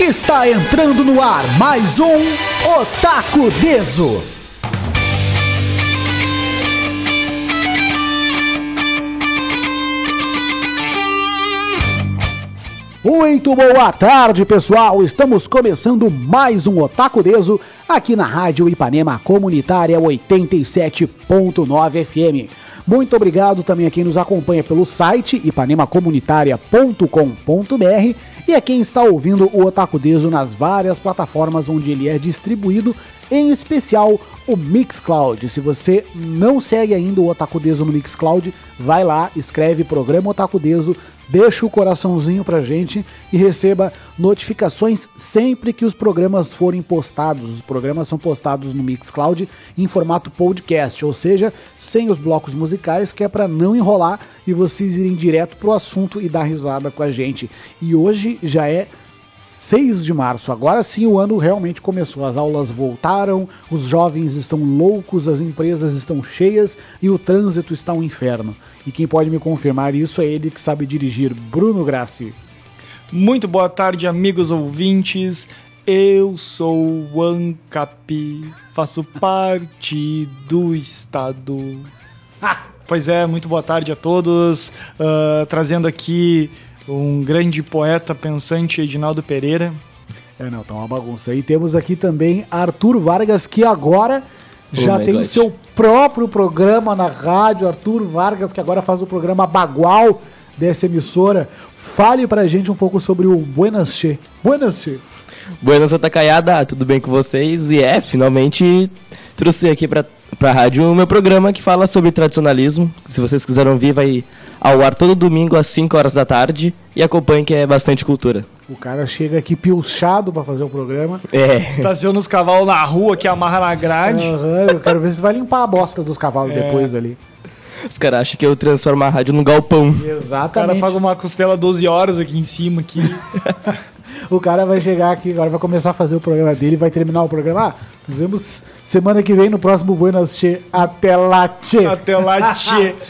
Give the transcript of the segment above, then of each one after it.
Está entrando no ar mais um Otaku Deso. Muito boa tarde, pessoal. Estamos começando mais um Otaku Deso aqui na Rádio Ipanema Comunitária 87.9 FM. Muito obrigado também a quem nos acompanha pelo site ipanemacomunitaria.com.br e a quem está ouvindo o Otaku Deso nas várias plataformas onde ele é distribuído, em especial o Mixcloud. Se você não segue ainda o Otaku Deso no Mixcloud, vai lá, escreve programa Otaku Deso, deixa o coraçãozinho pra gente e receba notificações sempre que os programas forem postados. Os programas são postados no Mixcloud em formato podcast, ou seja, sem os blocos musicais, que é para não enrolar e vocês irem direto pro assunto e dar risada com a gente. E hoje já é 6 de março. Agora sim o ano realmente começou. As aulas voltaram, os jovens estão loucos, as empresas estão cheias e o trânsito está um inferno. E quem pode me confirmar isso é ele que sabe dirigir, Bruno Grassi. Muito boa tarde, amigos ouvintes. Eu sou o Ancap, faço parte do Estado. Pois é, muito boa tarde a todos. Uh, trazendo aqui um grande poeta pensante, Edinaldo Pereira. É, não, tá uma bagunça. E temos aqui também Arthur Vargas, que agora já Oh tem o God. seu próprio programa na rádio. Arthur Vargas, que agora faz o programa Bagual dessa emissora. Fale pra gente um pouco sobre o Buenas Che. Buenas Che. Buenas Atacaiada, tudo bem com vocês? E é, finalmente trouxe aqui pra, pra rádio o meu programa que fala sobre tradicionalismo. Se vocês quiserem ouvir, vai ao ar todo domingo às 5 horas da tarde e acompanhe que é bastante cultura. O cara chega aqui pilchado pra fazer o programa. É, Estaciona os cavalos na rua, que amarra na grade. Aham, eu quero ver se vai limpar a bosta dos cavalos É. depois ali. os caras acham que eu transformo a rádio num galpão. O cara Exatamente. faz uma costela 12 horas aqui em cima. Aqui. O cara vai chegar aqui, agora vai começar a fazer o programa dele, vai terminar o programa. Ah, fizemos semana que vem no próximo Buenas Che. Até lá, Che. Até lá, tchê.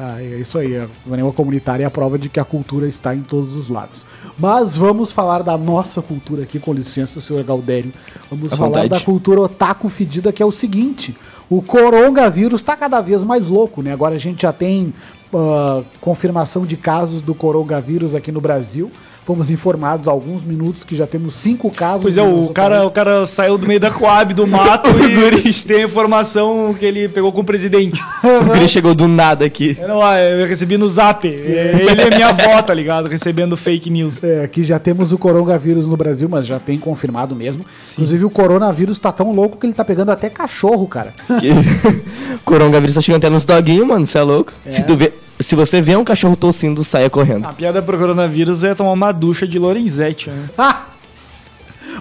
Ah, é isso aí. A Vanema Comunitária é a prova de que a cultura está em todos os lados. Mas vamos falar da nossa cultura aqui, com licença, senhor Galdério. Vamos À falar vontade. da cultura otaku fedida, que é o seguinte: o coronavírus está cada vez mais louco, né? Agora a gente já tem ah, confirmação de casos do coronavírus aqui no Brasil. Fomos informados há alguns minutos que já temos cinco casos. Pois é, o cara, país. o cara saiu do meio da Coab, do mato, e tem a informação que ele pegou com o presidente. O Guri chegou do nada aqui. Eu, não, ah, eu recebi no zap. Ele é minha avó, tá ligado? Recebendo fake news. É, aqui já temos o coronavírus no Brasil, mas já tem confirmado mesmo. Inclusive, o coronavírus tá tão louco que ele tá pegando até cachorro, cara. Que... o coronavírus tá chegando até nos doguinhos, mano, você é louco? Se, tu vê... Se você vê um cachorro tossindo, saia correndo. A piada pro coronavírus é tomar uma ducha de Lorenzetti, né? Ah!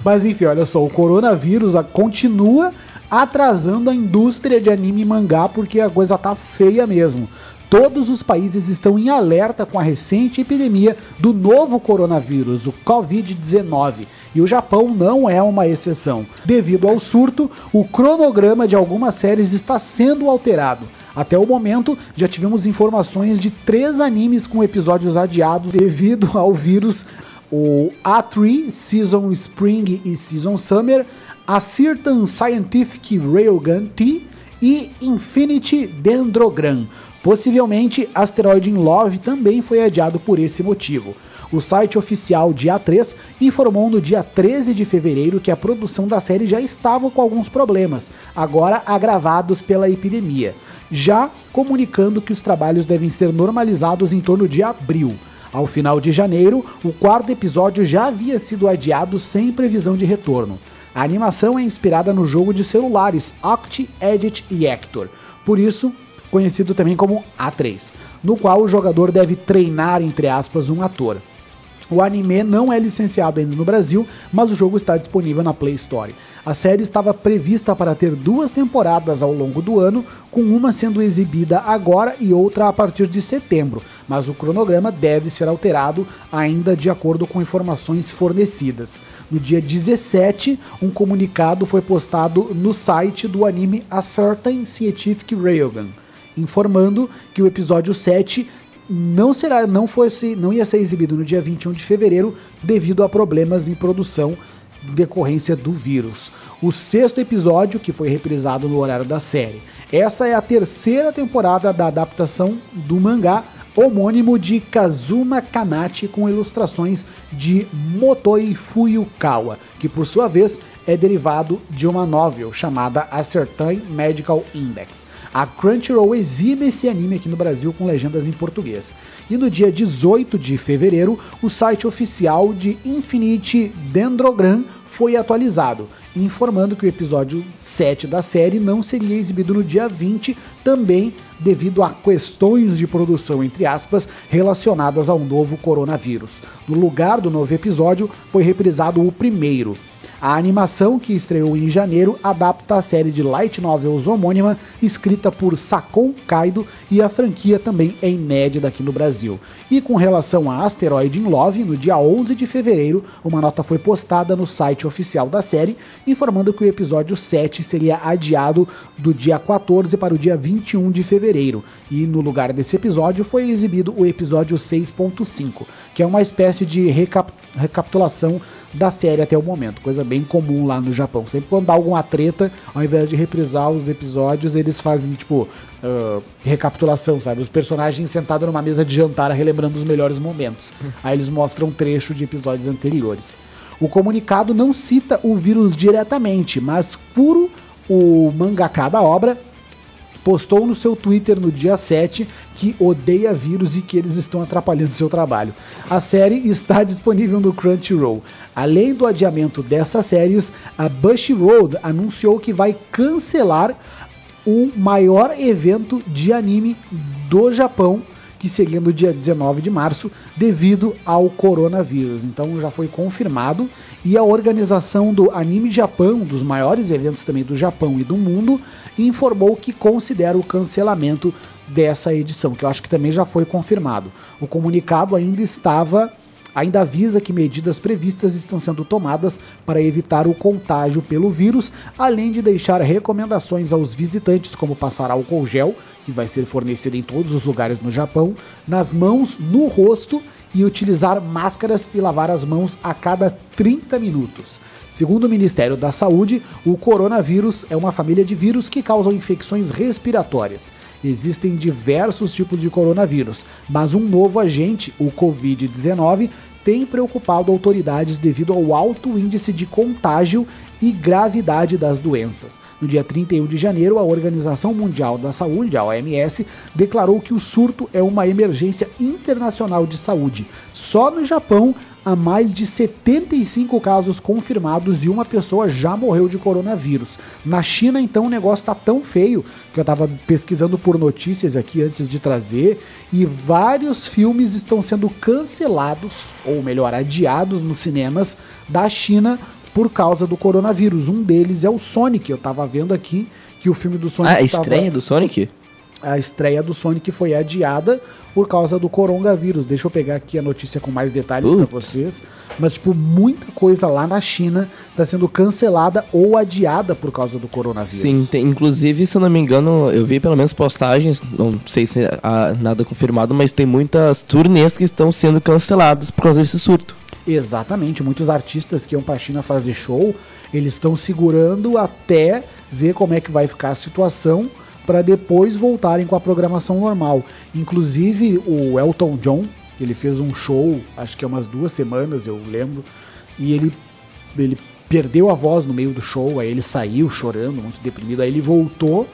Mas enfim, olha só, o coronavírus continua atrasando a indústria de anime e mangá porque a coisa tá feia mesmo. Todos os países estão em alerta com a recente epidemia do novo coronavírus, o Covid-19, e o Japão não é uma exceção. Devido ao surto, o cronograma de algumas séries está sendo alterado. Até o momento, já tivemos informações de três animes com episódios adiados devido ao vírus o A3 Season Spring e Season Summer, a Certain Scientific Railgun T e Infinity Dendrogram. Possivelmente, Asteroid in Love também foi adiado por esse motivo. O site oficial de A3 informou no dia 13 de fevereiro que a produção da série já estava com alguns problemas, agora agravados pela epidemia, já comunicando que os trabalhos devem ser normalizados em torno de abril. Ao final de janeiro, o quarto episódio já havia sido adiado sem previsão de retorno. A animação é inspirada no jogo de celulares Oct, Edit e Hector, por isso conhecido também como A3, no qual o jogador deve treinar, entre aspas, um ator. O anime não é licenciado ainda no Brasil, mas o jogo está disponível na Play Store. A série estava prevista para ter duas temporadas ao longo do ano, com uma sendo exibida agora e outra a partir de setembro, mas o cronograma deve ser alterado ainda de acordo com informações fornecidas. No dia 17, um comunicado foi postado no site do anime A Certain Scientific Railgun, informando que o episódio 7 não será, não fosse, não ia ser exibido no dia 21 de fevereiro devido a problemas em produção decorrência do vírus. O sexto episódio, que foi reprisado no horário da série. Essa é a terceira temporada da adaptação do mangá homônimo de Kazuma Kanachi com ilustrações de Motoi Fuyukawa, que por sua vez é derivado de uma novel chamada A Certain Medical Index. A Crunchyroll exibe esse anime aqui no Brasil com legendas em português. E no dia 18 de fevereiro, o site oficial de Infinite Dendrogram foi atualizado, informando que o episódio 7 da série não seria exibido no dia 20, também devido a questões de produção, entre aspas, relacionadas ao novo coronavírus. No lugar do novo episódio, foi reprisado o primeiro. A animação, que estreou em janeiro, adapta a série de light novels homônima, escrita por Sakon Kaido, e a franquia também é inédita aqui no Brasil. E com relação a Asteroid in Love, no dia 11 de fevereiro, uma nota foi postada no site oficial da série, informando que o episódio 7 seria adiado do dia 14 para o dia 21 de fevereiro. E no lugar desse episódio foi exibido o episódio 6.5, que é uma espécie de recap recapitulação da série até o momento, coisa bem comum lá no Japão. Sempre quando dá alguma treta, ao invés de reprisar os episódios, eles fazem tipo uh, recapitulação, sabe? Os personagens sentados numa mesa de jantar relembrando os melhores momentos. Aí eles mostram um trecho de episódios anteriores. O comunicado não cita o vírus diretamente, mas puro o mangaka da obra postou no seu Twitter no dia 7 que odeia vírus e que eles estão atrapalhando seu trabalho. A série está disponível no Crunchyroll. Além do adiamento dessas séries, a Bushiroad anunciou que vai cancelar o maior evento de anime do Japão, que seria no dia 19 de março, devido ao coronavírus. Então já foi confirmado. E a organização do Anime Japão, um dos maiores eventos também do Japão e do mundo, informou que considera o cancelamento dessa edição, que eu acho que também já foi confirmado. O comunicado ainda estava ainda avisa que medidas previstas estão sendo tomadas para evitar o contágio pelo vírus, além de deixar recomendações aos visitantes como passar álcool gel, que vai ser fornecido em todos os lugares no Japão, nas mãos, no rosto e utilizar máscaras e lavar as mãos a cada 30 minutos. Segundo o Ministério da Saúde, o coronavírus é uma família de vírus que causam infecções respiratórias. Existem diversos tipos de coronavírus, mas um novo agente, o Covid-19, tem preocupado autoridades devido ao alto índice de contágio e gravidade das doenças. No dia 31 de janeiro, a Organização Mundial da Saúde, a OMS, declarou que o surto é uma emergência internacional de saúde. Só no Japão, há mais de 75 casos confirmados e uma pessoa já morreu de coronavírus. Na China, então, o negócio está tão feio que eu estava pesquisando por notícias aqui antes de trazer e vários filmes estão sendo cancelados, ou melhor, adiados nos cinemas da China por causa do coronavírus. Um deles é o Sonic. Eu estava vendo aqui que o filme do Sonic. Ah, a estreia tava... do Sonic? A estreia do Sonic foi adiada por causa do coronavírus. Deixa eu pegar aqui a notícia com mais detalhes para vocês. Mas, tipo, muita coisa lá na China está sendo cancelada ou adiada por causa do coronavírus. Sim, tem, inclusive, se eu não me engano, eu vi pelo menos postagens, não sei se há nada confirmado, mas tem muitas turnês que estão sendo canceladas por causa desse surto. Exatamente, muitos artistas que iam para a China fazer show, eles estão segurando até ver como é que vai ficar a situação para depois voltarem com a programação normal. Inclusive o Elton John, ele fez um show, acho que é umas duas semanas, eu lembro, e ele, ele perdeu a voz no meio do show, aí ele saiu chorando, muito deprimido, aí ele voltou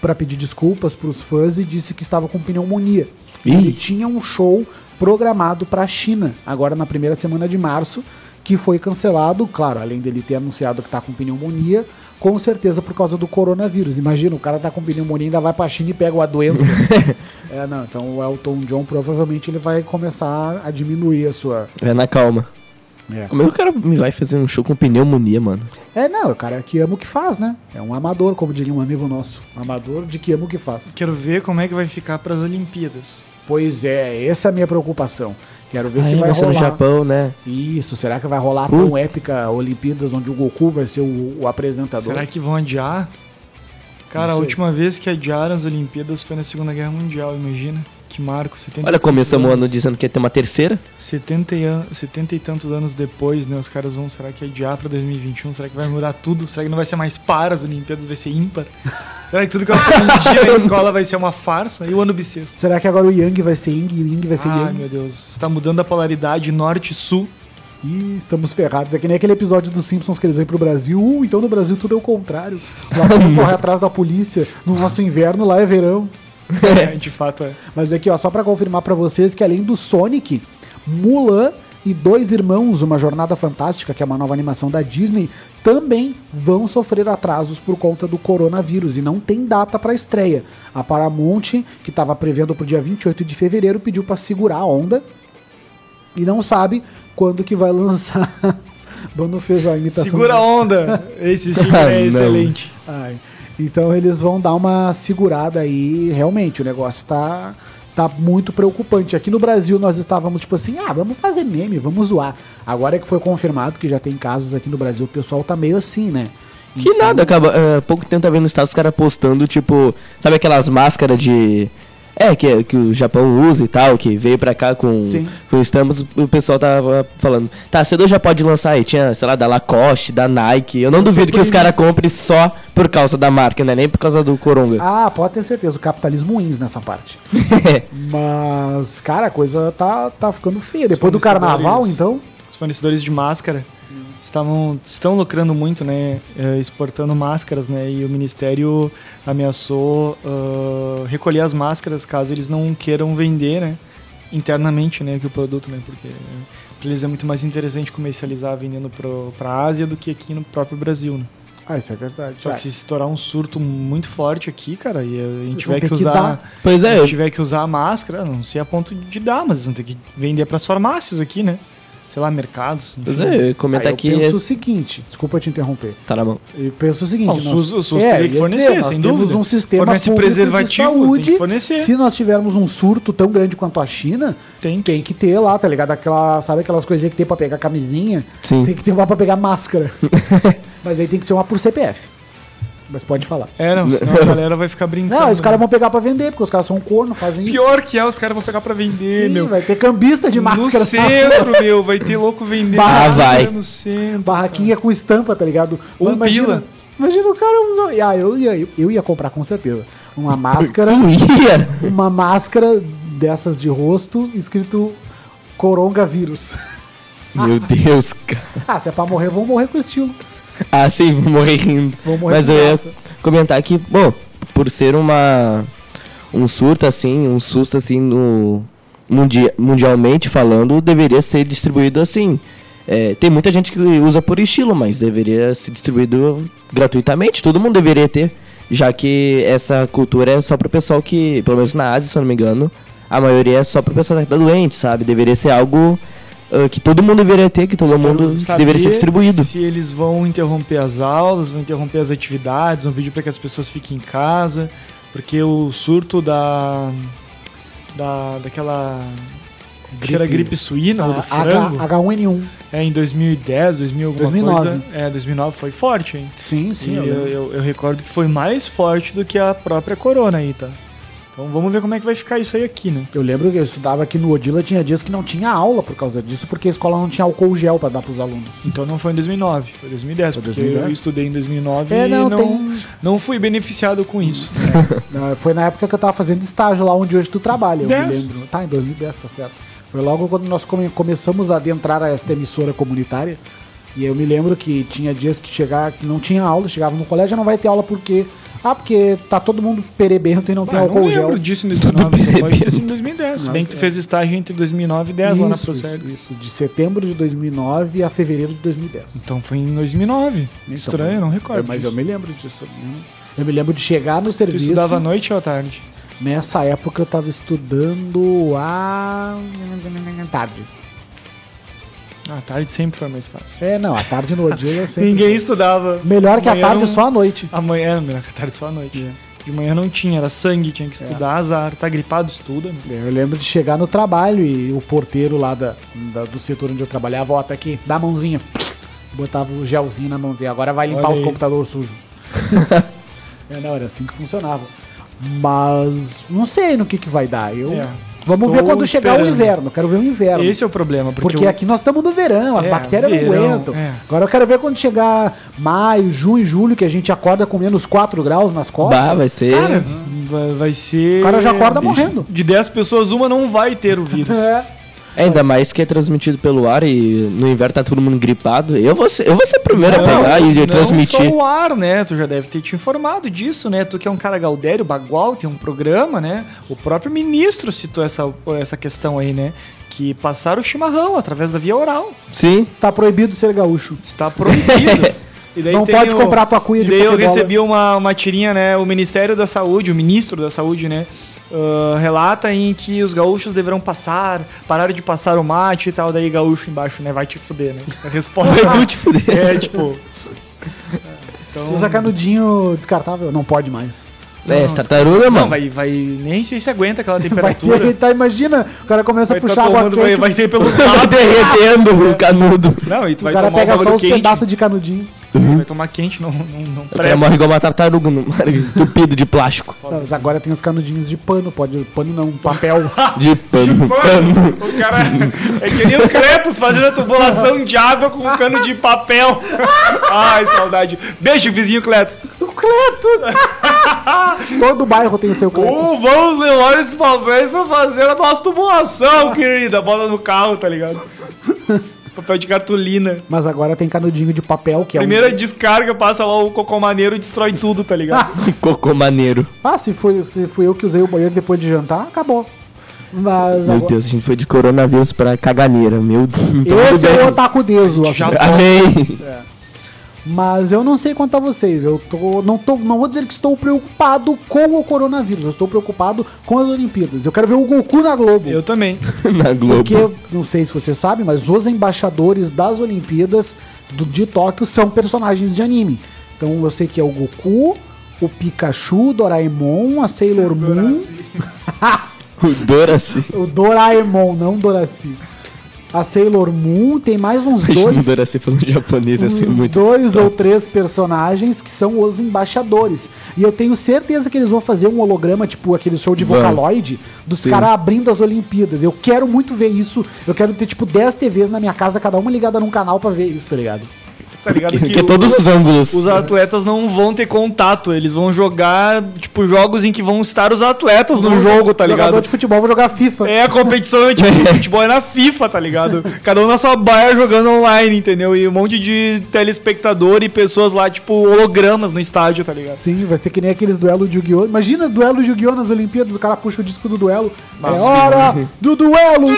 para pedir desculpas para os fãs e disse que estava com pneumonia. Ih. Ele tinha um show programado para a China, agora na primeira semana de março, que foi cancelado, claro, além dele ter anunciado que está com pneumonia, com certeza por causa do coronavírus. Imagina, o cara tá com pneumonia, ainda vai pra China e pega a doença. é, não, então o Elton John provavelmente ele vai começar a diminuir a sua. É na calma. É. Como é que o cara me vai fazer um show com pneumonia, mano? É, não, o cara que ama o que faz, né? É um amador, como diria um amigo nosso. Amador de que ama o que faz. Quero ver como é que vai ficar para as Olimpíadas. Pois é, essa é a minha preocupação. Quero ver Aí, se vai, vai ser rolar. no Japão, né? Isso, será que vai rolar uh. tão épica Olimpíadas onde o Goku vai ser o, o apresentador? Será que vão adiar? Cara, a última vez que adiaram as Olimpíadas foi na Segunda Guerra Mundial, imagina. Que marco, 70 Olha, e tantos começamos o ano dizendo que ia ter uma terceira. 70 e, an 70 e tantos anos depois, né? Os caras vão, será que é adiar pra 2021? Será que vai mudar tudo? Será que não vai ser mais par as Olimpíadas, vai ser ímpar? será que tudo que eu aprendi na escola vai ser uma farsa? E o ano bissexto? Será que agora o Yang vai ser Ying e o Ying vai ser Ai, Yang? meu Deus. Está mudando a polaridade norte-sul. Ih, estamos ferrados. É que nem aquele episódio dos Simpsons que eles vêm pro Brasil. Uh, então no Brasil tudo é o contrário. Lá vamos correr atrás da polícia. No nosso inverno lá é verão. É, de fato é. Mas aqui, ó, só pra confirmar pra vocês que além do Sonic, Mulan e Dois Irmãos, Uma Jornada Fantástica, que é uma nova animação da Disney, também vão sofrer atrasos por conta do coronavírus e não tem data pra estreia. A Paramount, que estava prevendo pro dia 28 de fevereiro, pediu pra segurar a onda e não sabe quando que vai lançar. Bruno fez a imitação. Segura a onda! Esse filme Ah, é não. excelente. Ai. Então eles vão dar uma segurada aí, realmente, o negócio tá, tá muito preocupante. Aqui no Brasil nós estávamos tipo assim, ah, vamos fazer meme, vamos zoar. Agora é que foi confirmado que já tem casos aqui no Brasil, o pessoal tá meio assim, né? Que nada, acaba. é, pouco tempo tá vendo no estado os caras postando, tipo, sabe aquelas máscaras de. É, que, que o Japão usa e tal, que veio pra cá com, Sim. com estampas, o pessoal tava falando, tá, cedo já pode lançar aí, tinha, sei lá, da Lacoste, da Nike, eu não duvido que os caras comprem só por causa da marca, não é nem por causa do Coronga. Ah, pode ter certeza, o capitalismo wins nessa parte. Mas, cara, a coisa tá, tá ficando feia. Depois do carnaval, então. Os fornecedores de máscara estavam, estão lucrando muito, né? eh, exportando máscaras, né? E o Ministério ameaçou ah, recolher as máscaras caso eles não queiram vender, né? Internamente, né? Que o produto, né? Porque para eles é muito mais interessante comercializar vendendo pro, pra Ásia do que aqui no próprio Brasil, né? Ah, isso é verdade. Só que se estourar um surto muito forte aqui, cara, e a gente tiver que que usar. dar. Pois Se é, a eu, gente tiver que usar a máscara, não sei a ponto de dar, mas vão ter que vender pras farmácias aqui, né? Sei lá, mercados. pois é, eu comentar eu aqui. penso esse- o seguinte, desculpa te interromper. Tá na mão. Eu penso o seguinte, Não, o SUS- o SUS é, teria que fornecer, nós sem temos dúvida. um sistema Fornece público preservativo, de saúde. tem que fornecer. Se nós tivermos um surto tão grande quanto a China, Tem. tem que ter lá, tá ligado? Aquela, sabe aquelas coisinhas que tem pra pegar camisinha? Sim. Tem que ter uma pra pegar máscara. Mas aí tem que ser uma por CPF. Mas pode falar. É, não, senão a galera vai ficar brincando. Não, os caras né? vão pegar pra vender, porque os caras são corno, fazem isso. Pior que é, os caras vão pegar pra vender, Sim, meu. vai ter cambista de máscara. No centro, meu, vai ter louco vendendo Ah, máscara vai. no centro. Barraquinha com estampa, tá ligado? Um imagina, pila. Imagina o cara usando. Ah, eu ia, eu ia comprar com certeza. Uma máscara. Tu ia? uma máscara dessas de rosto escrito coronavírus. Meu Deus, cara. Ah, se é pra morrer, vão morrer com estilo. Ah, sim, vou morrer rindo. Vou morrer Mas eu ia comentar que, bom, por ser uma um surto assim, um susto assim no mundi mundialmente falando, deveria ser distribuído assim. É, tem muita gente que usa por estilo, mas deveria ser distribuído gratuitamente. Todo mundo deveria ter, já que essa cultura é só pro pessoal que, pelo menos na Ásia, se eu não me engano, a maioria é só pro pessoal que tá doente, sabe? Deveria ser algo ah, que todo mundo deveria ter, que todo mundo que Saber deveria ser distribuído. Se eles vão interromper as aulas, vão interromper as atividades, vão pedir para que as pessoas fiquem em casa, porque o surto da. da daquela. Acho que era Gripe. gripe suína ou do A- frango. H, H1N1. É em 2010, 2000, alguma 2009. coisa. É, 2009 foi forte, hein? Sim, sim. eu, eu eu, eu recordo que foi mais forte do que a própria corona aí, tá? Então vamos ver como é que vai ficar isso aí aqui, né? Eu lembro que eu estudava aqui no Odila, tinha dias que não tinha aula por causa disso, porque a escola não tinha álcool gel pra dar pros alunos. Então não foi em 2009, foi 2010, Foi porque 2010? eu estudei em 2009 É, e não, não, tem- não fui beneficiado com isso. Ah, Foi na época que eu tava fazendo estágio lá onde hoje tu trabalha, eu Dez. me lembro. Tá, em 2010, tá certo. Foi logo quando nós come- começamos a adentrar a esta emissora comunitária. E eu me lembro que tinha dias que chegar que não tinha aula, chegava no colégio não vai ter aula porque ah, porque tá todo mundo perebento e não tem Ah, eu não álcool lembro gel. disso em 2009, só pode ter sido em bebendo. 2010. Se Não, bem que tu é. fez estágio entre 2009 e 10 lá na Isso, Procergs. isso, de setembro de 2009 a fevereiro de 2010. Então foi em 2009. Então, Estranho, eu não recordo. Mas eu disso. me lembro disso. Eu me lembro de chegar no Tu serviço. estudava à noite ou à tarde? Nessa época eu tava estudando a tarde. À tarde sempre foi mais fácil. É, não, a tarde no dia sempre. Ninguém estudava. Melhor que a Amanhã tarde não- só à noite. Amanhã, melhor que a tarde só à noite. De manhã não tinha, era sangue, tinha que estudar, azar. Tá gripado, estuda. meu. Eu lembro de chegar no trabalho e o porteiro lá da, da- do setor onde eu trabalhava, ó, tá aqui, dá a mãozinha. Botava o gelzinho na mãozinha. Agora vai limpar Olha os computadores sujos. é, não, era assim que funcionava. Mas não sei no que, que vai dar. Eu, É. Vamos ver quando chegar o esperando. inverno. Quero ver o inverno. Esse é o problema, porque, Porque o- aqui nós estamos no verão, as É, bactérias não verão, aguentam. é. Agora eu quero ver quando chegar maio, junho, julho, que a gente acorda com menos 4 graus nas costas. Bah, vai ser. Cara, vai, vai ser. o cara já acorda bicho. morrendo. De 10 pessoas, uma não vai ter o vírus. É. Ainda mais que é transmitido pelo ar e no inverno tá todo mundo gripado. Eu vou ser, eu vou ser o primeiro a pegar e não transmitir. só o ar, né? Tu já deve ter te informado disso, né? Tu que é um cara gaudério, bagual, tem um programa, né? O próprio ministro citou essa, essa questão aí, né? Que passaram o chimarrão através da via oral. Sim. Está proibido ser gaúcho. Está proibido. E daí Não pode o- comprar tua cuia de E daí eu recebi uma, uma tirinha, né? O Ministério da Saúde, o ministro da Saúde, né? Ah, relata em que os gaúchos deverão passar, pararam de passar o mate e tal, daí gaúcho embaixo, né? Vai te fuder, né? A resposta Vai tu te fuder. é tipo. Então, Usa canudinho descartável, não pode mais. É, essa tartaruga, não, mano. vai, vai. Nem sei se aguenta aquela Vai temperatura. ter, tá, imagina, o cara começa Vai a puxar tá água quente, vai, vai ser pelo Tá derretendo o canudo. Não, e tu o vai cara tomar um pega só bagulho os quente. pedaços de canudinho. Vai tomar quente, não, não, não Eu quero presta. morrer igual uma tartaruga no mar, entupido de plástico. Mas agora tem os canudinhos de pano, pode, pano não, papel. De pano, pano. O cara é que nem o Cretos fazendo a tubulação de água com um cano de papel. Ai, saudade. Beijo, vizinho Cletos. o Cletus! Todo bairro tem o seu Cletus. Uh, vamos levar esses papéis pra fazer a nossa tubulação, querida. Bota no carro, tá ligado? Papel de cartolina. Mas agora tem canudinho de papel, que é Primeira um... descarga, passa lá o cocô maneiro e destrói tudo, tá ligado? Cocô maneiro. Ah, se foi, se fui eu que usei o banheiro depois de jantar, acabou. Mas Meu agora... Deus, a gente foi de coronavírus pra caganeira. Meu Deus. Então, Esse é o. Otaku Deso. Já assim. Mas eu não sei quanto a vocês. Eu tô, não, tô, não vou dizer que estou preocupado com o coronavírus. Eu estou preocupado com as Olimpíadas. Eu quero ver o Goku na Globo. Eu também. Na Globo. Porque, não sei se você sabe, mas os embaixadores das Olimpíadas do, de Tóquio são personagens de anime. Então eu sei que é o Goku, o Pikachu, o Doraemon, a Sailor Moon, O Doraci. o Doraemon, não Doraci. A Sailor Moon, tem mais uns dois. Falando japonês, uns muito. dois ou três personagens que são os embaixadores. E eu tenho certeza que eles vão fazer um holograma, tipo aquele show de. Vocaloid, dos caras abrindo as Olimpíadas. Eu quero muito ver isso. Eu quero ter, tipo, 10 TVs na minha casa, cada uma ligada num canal pra ver isso, tá ligado? Tá ligado? Que, Que, que o- todos os ângulos. Os atletas não vão ter contato, eles vão jogar, tipo, jogos em que vão estar os atletas no jogo, tá Jogador ligado? de futebol, vou jogar FIFA. É, a competição é tipo, futebol é na FIFA, tá ligado? Cada um na sua baia jogando online, entendeu? E um monte de telespectador e pessoas lá, tipo, hologramas no estádio, tá ligado? Sim, vai ser que nem aqueles duelos de Yu-Gi-Oh! Imagina duelo de Yu-Gi-Oh! nas Olimpíadas, o cara puxa o disco do duelo. Nossa, é hora do duelo!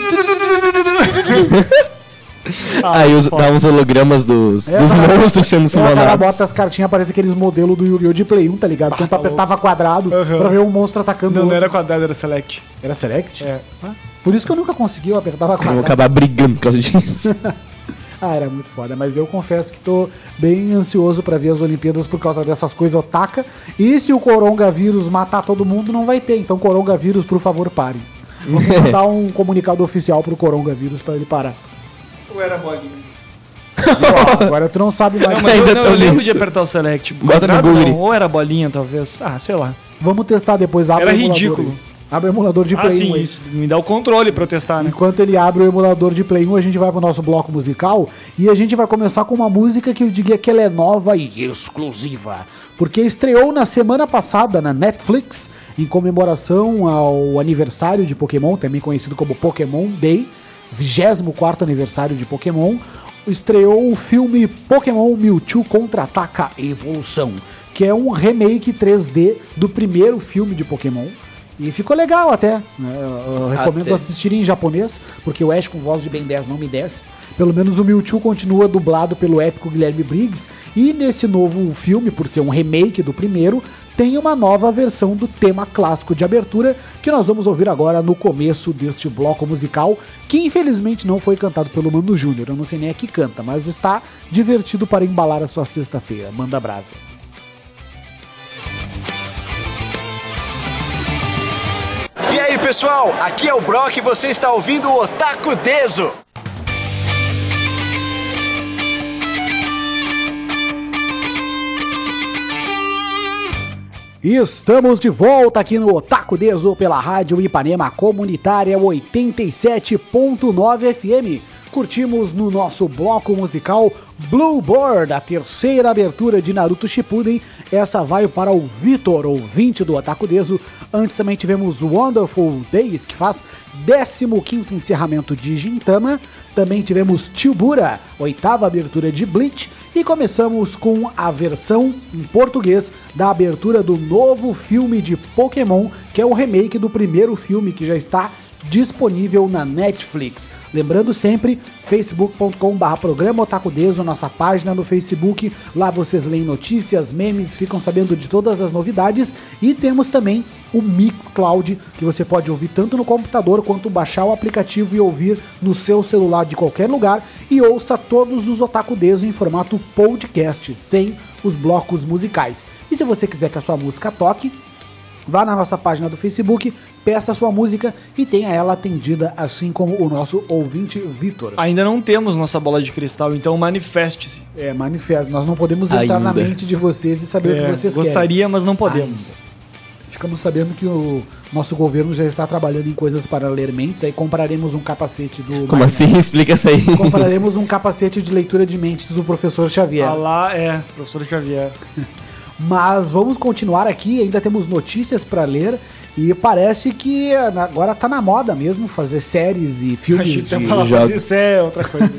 Aí os, dá uns hologramas dos, É, dos cara. monstros sendo o cara summonados. bota as cartinhas, parece aqueles modelos do Yu-Gi-Oh! de Play 1, tá ligado? Quando tu apertava quadrado Aham. pra ver um monstro atacando Não, não era quadrado, era select. Era Select? É. Ah, Por isso que eu nunca consegui, eu apertava Vão quadrado. acabar brigando por causa disso. Ah, era muito foda, mas eu confesso que tô bem ansioso pra ver as Olimpíadas por causa dessas coisas otaka. E se o coronavírus matar todo mundo, não vai ter. Então, coronavírus, por favor, pare. Vamos mandar um comunicado oficial pro coronavírus pra ele parar. Ou era bolinha? Agora tu não sabe mais. Não, mas eu, Ainda não, tô eu lembro de apertar o select. Bota no Google. não, Ou era bolinha, talvez. Ah, sei lá. Vamos testar depois. Abre Era o emulador ridículo. aí. Abre o emulador de Ah, Play 1 sim, aí. isso. Me dá o controle pra eu testar, né? Enquanto ele abre o emulador de Play 1, a gente vai pro nosso bloco musical e a gente vai começar com uma música que eu diria que ela é nova e exclusiva. Porque estreou na semana passada na Netflix, em comemoração ao aniversário de Pokémon, também conhecido como Pokémon Day, 24 aniversário de Pokémon, estreou o filme Pokémon Mewtwo Contra-Ataca Evolução, que é um remake 3D do primeiro filme de Pokémon. E ficou legal até. né? Eu, eu recomendo Até. assistir em japonês, porque o Ash com voz de Ben 10 não me desce. Pelo menos o Mewtwo continua dublado pelo épico Guilherme Briggs. E nesse novo filme, por ser um remake do primeiro, tem uma nova versão do tema clássico de abertura que nós vamos ouvir agora no começo deste bloco musical, que infelizmente não foi cantado pelo Mano Júnior. Eu não sei nem a que canta, mas está divertido para embalar a sua sexta-feira. Manda brasa. E aí, pessoal? Aqui é o Brock e você está ouvindo o Otaku Deso. Estamos de volta aqui no Otaku Deso pela Rádio Ipanema Comunitária 87.9 FM. Curtimos no nosso bloco musical Bluebird, a terceira abertura de Naruto Shippuden. Essa vai para o Vitor, ouvinte do Otaku Deso. Antes também tivemos Wonderful Days, que faz 15º encerramento de Gintama. Também tivemos Tibura, oitava abertura de Bleach. E começamos com a versão em português da abertura do novo filme de Pokémon, que é o remake do primeiro filme que já está disponível na Netflix. Lembrando sempre, facebook.com.br programa Otaku Deso, nossa página no Facebook. Lá vocês leem notícias, memes, ficam sabendo de todas as novidades. E temos também o Mixcloud, que você pode ouvir tanto no computador quanto baixar o aplicativo e ouvir no seu celular de qualquer lugar. E ouça todos os Otaku Deso em formato podcast, sem os blocos musicais. E se você quiser que a sua música toque, Vá na nossa página do Facebook, peça a sua música e tenha ela atendida, assim como o nosso ouvinte Vitor. Ainda não temos nossa bola de cristal, então manifeste-se. É, manifesto. Nós não podemos entrar na Ainda. mente de vocês e saber o É, que vocês gostaria, querem. mas não podemos. Ainda. Ficamos sabendo que o nosso governo já está trabalhando em coisas para ler mentes, aí compraremos um capacete do... Como assim? Explica isso aí. Compraremos um capacete de leitura de mentes do professor Xavier. Ah lá é, professor Xavier. Mas vamos continuar aqui, ainda temos notícias para ler e parece que agora tá na moda mesmo fazer séries e filmes Achei de jogos. fazer isso é outra coisa.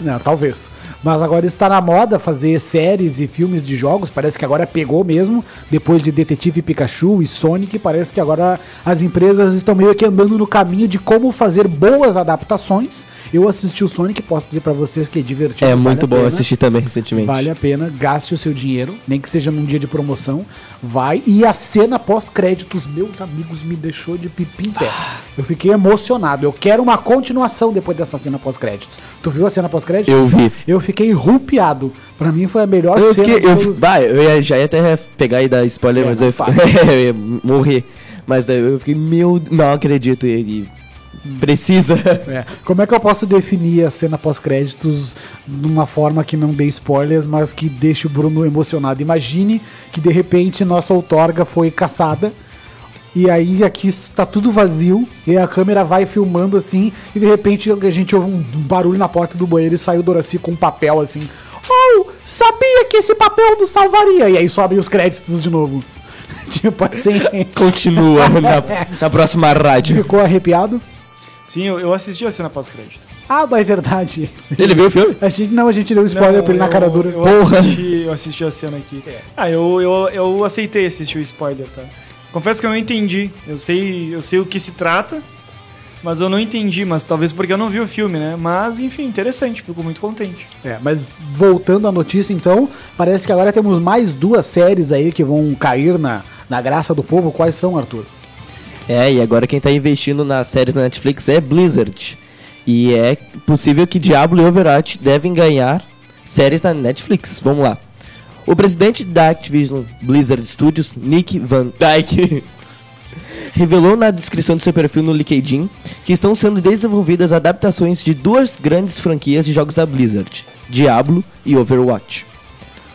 Não, talvez. Mas agora está na moda fazer séries e filmes de jogos. Parece que agora pegou mesmo. Depois de Detetive Pikachu e Sonic, parece que agora as empresas estão meio que andando no caminho de como fazer boas adaptações. Eu assisti o Sonic, posso dizer pra vocês que é divertido. É vale muito bom pena. assistir também recentemente. Vale a pena, gaste o seu dinheiro, nem que seja num dia de promoção. Vai. E a cena pós-créditos, meus amigos, me deixou de pipi em pé. Eu fiquei emocionado. Eu quero uma continuação depois dessa cena pós-créditos. Tu viu a cena pós-créditos? Eu vi. Eu fiquei rupiado. Pra mim foi a melhor Eu cena. fiquei. Eu, fi- bah, eu ia, já ia até pegar e dar spoiler, É, mas eu, eu ia morrer. Mas daí eu fiquei, meu. Não acredito. E precisa. É. Como é que eu posso definir a cena pós-créditos de uma forma que não dê spoilers, mas que deixe o Bruno emocionado? Imagine que de repente nossa outorga foi caçada. E aí aqui está tudo vazio, e a câmera vai filmando assim, e de repente a gente ouve um barulho na porta do banheiro e sai o Doraci com um papel assim. Oh, sabia que esse papel nos salvaria! E aí sobem os créditos de novo. tipo assim. Continua na, na próxima rádio. Ficou arrepiado? Sim, eu, eu assisti a cena pós-crédito. Ah, mas é verdade. Ele viu o filme? A gente, não, a gente deu spoiler Não, pra ele na eu- cara dura. Eu Porra. assisti, eu assisti a cena aqui. Ah, eu, eu, eu aceitei assistir o spoiler, tá? Confesso que eu não entendi. Eu sei, eu sei o que se trata, mas eu não entendi. Mas talvez porque eu não vi o filme, né? Mas, enfim, interessante. Fico muito contente. É, mas voltando à notícia, então, parece que agora temos mais duas séries aí que vão cair na, na graça do povo. Quais são, Arthur? É, e agora quem tá investindo nas séries da Netflix é Blizzard. E é possível que Diablo e Overwatch devem ganhar séries da Netflix. Vamos lá. O presidente da Activision Blizzard Studios, Nick Van Dyke, revelou na descrição do seu perfil no LinkedIn que estão sendo desenvolvidas adaptações de duas grandes franquias de jogos da Blizzard, Diablo e Overwatch.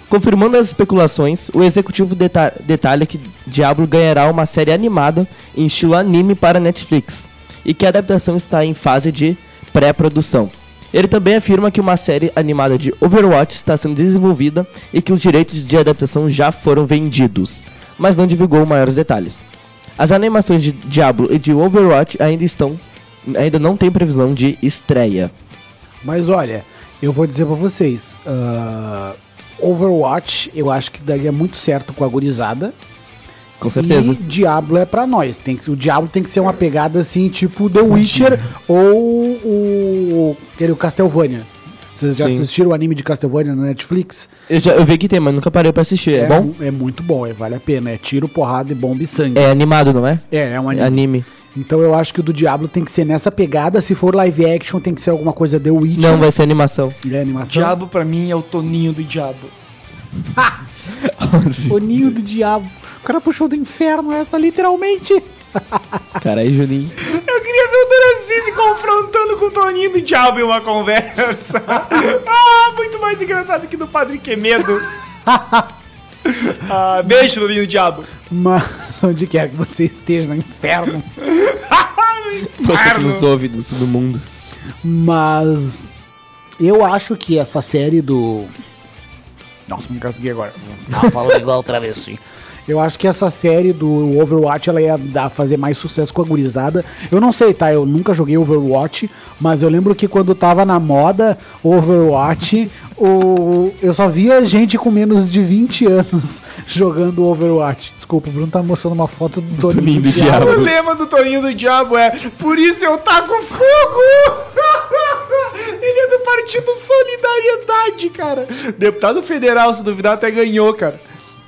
Confirmando as especulações, o executivo deta- detalha que Diablo ganhará uma série animada em estilo anime para Netflix e que a adaptação está em fase de pré-produção. Ele também afirma que uma série animada de Overwatch está sendo desenvolvida e que os direitos de adaptação já foram vendidos, mas não divulgou maiores detalhes. As animações de Diablo e de Overwatch ainda estão ainda não tem previsão de estreia. Mas olha, eu vou dizer pra vocês: ah, Overwatch, eu acho que daria muito certo com a gurizada. Com certeza. E Diablo é pra nós. Tem que, o Diablo tem que ser uma pegada assim, tipo The Witcher ou o, o Castlevania. Vocês já Sim. assistiram o anime de Castlevania na Netflix? Eu, já, eu vi que tem, mas nunca parei pra assistir. É, bom? É muito bom, é, vale a pena. É tiro, porrada e bomba e sangue. É animado, não é? É, é um anime. Anime. Então eu acho que o do Diablo tem que ser nessa pegada. Se for live action, tem que ser alguma coisa The Witcher. Não, vai ser animação. É animação. Diabo, pra mim, é o Toninho do Diabo. O ninho do diabo. O cara puxou do inferno essa, literalmente. Caralho, Juninho. Eu queria ver o Duraci se confrontando com o Toninho do Diabo em uma conversa. ah, muito mais engraçado que do Padre Quemedo. Ah, beijo, Toninho do Diabo. Mas onde quer que você esteja no inferno. Você que nos ouve do do mundo. Mas eu acho que essa série do. Nossa, me consegui agora. Tava falando igual outra vez, sim. Eu acho que essa série do Overwatch ela ia dar, fazer mais sucesso com a gurizada. Eu não sei, tá? Eu nunca joguei Overwatch, mas eu lembro que quando tava na moda Overwatch, o... eu só via gente com menos de 20 anos jogando Overwatch. Desculpa, o Bruno tá mostrando uma foto do Toninho Toninho do do Diabo. Diabo. O lema do Toninho do Diabo é Por isso eu taco fogo! Ele é do Partido Solidariedade, cara. Deputado federal, se duvidar, até ganhou, cara.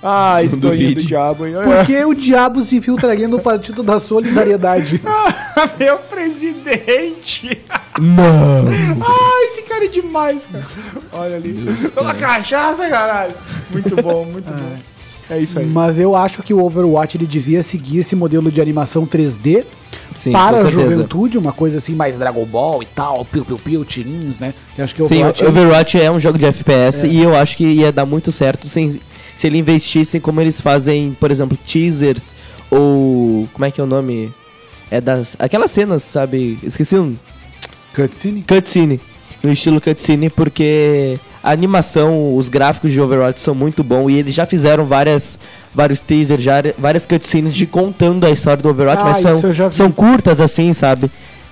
Ah, esse Não Toninho do. Diabo, hein? Por que o diabo se infiltraria no Partido da Solidariedade? Meu presidente! Não! Ah, esse cara é demais, cara. Olha ali. Toma cachaça, caralho. Muito bom, muito bom. É isso aí. Mas eu acho que o Overwatch ele devia seguir esse modelo de animação 3D Sim, para a juventude, uma coisa assim mais Dragon Ball e tal, piu piu piu, tirinhos, né? Eu acho que o Sim, Overwatch, Overwatch é um jogo de FPS e eu acho que ia dar muito certo sem, se ele investissem como eles fazem, por exemplo, teasers ou. Como é que é o nome? É das. Aquelas cenas, sabe? Esqueci um. cutscene. Cutscene. No estilo cutscene, porque a animação, os gráficos de Overwatch são muito bons e eles já fizeram várias, vários teasers, já, várias cutscenes de contando a história do Overwatch, Ah, mas são, são curtas assim, sabe?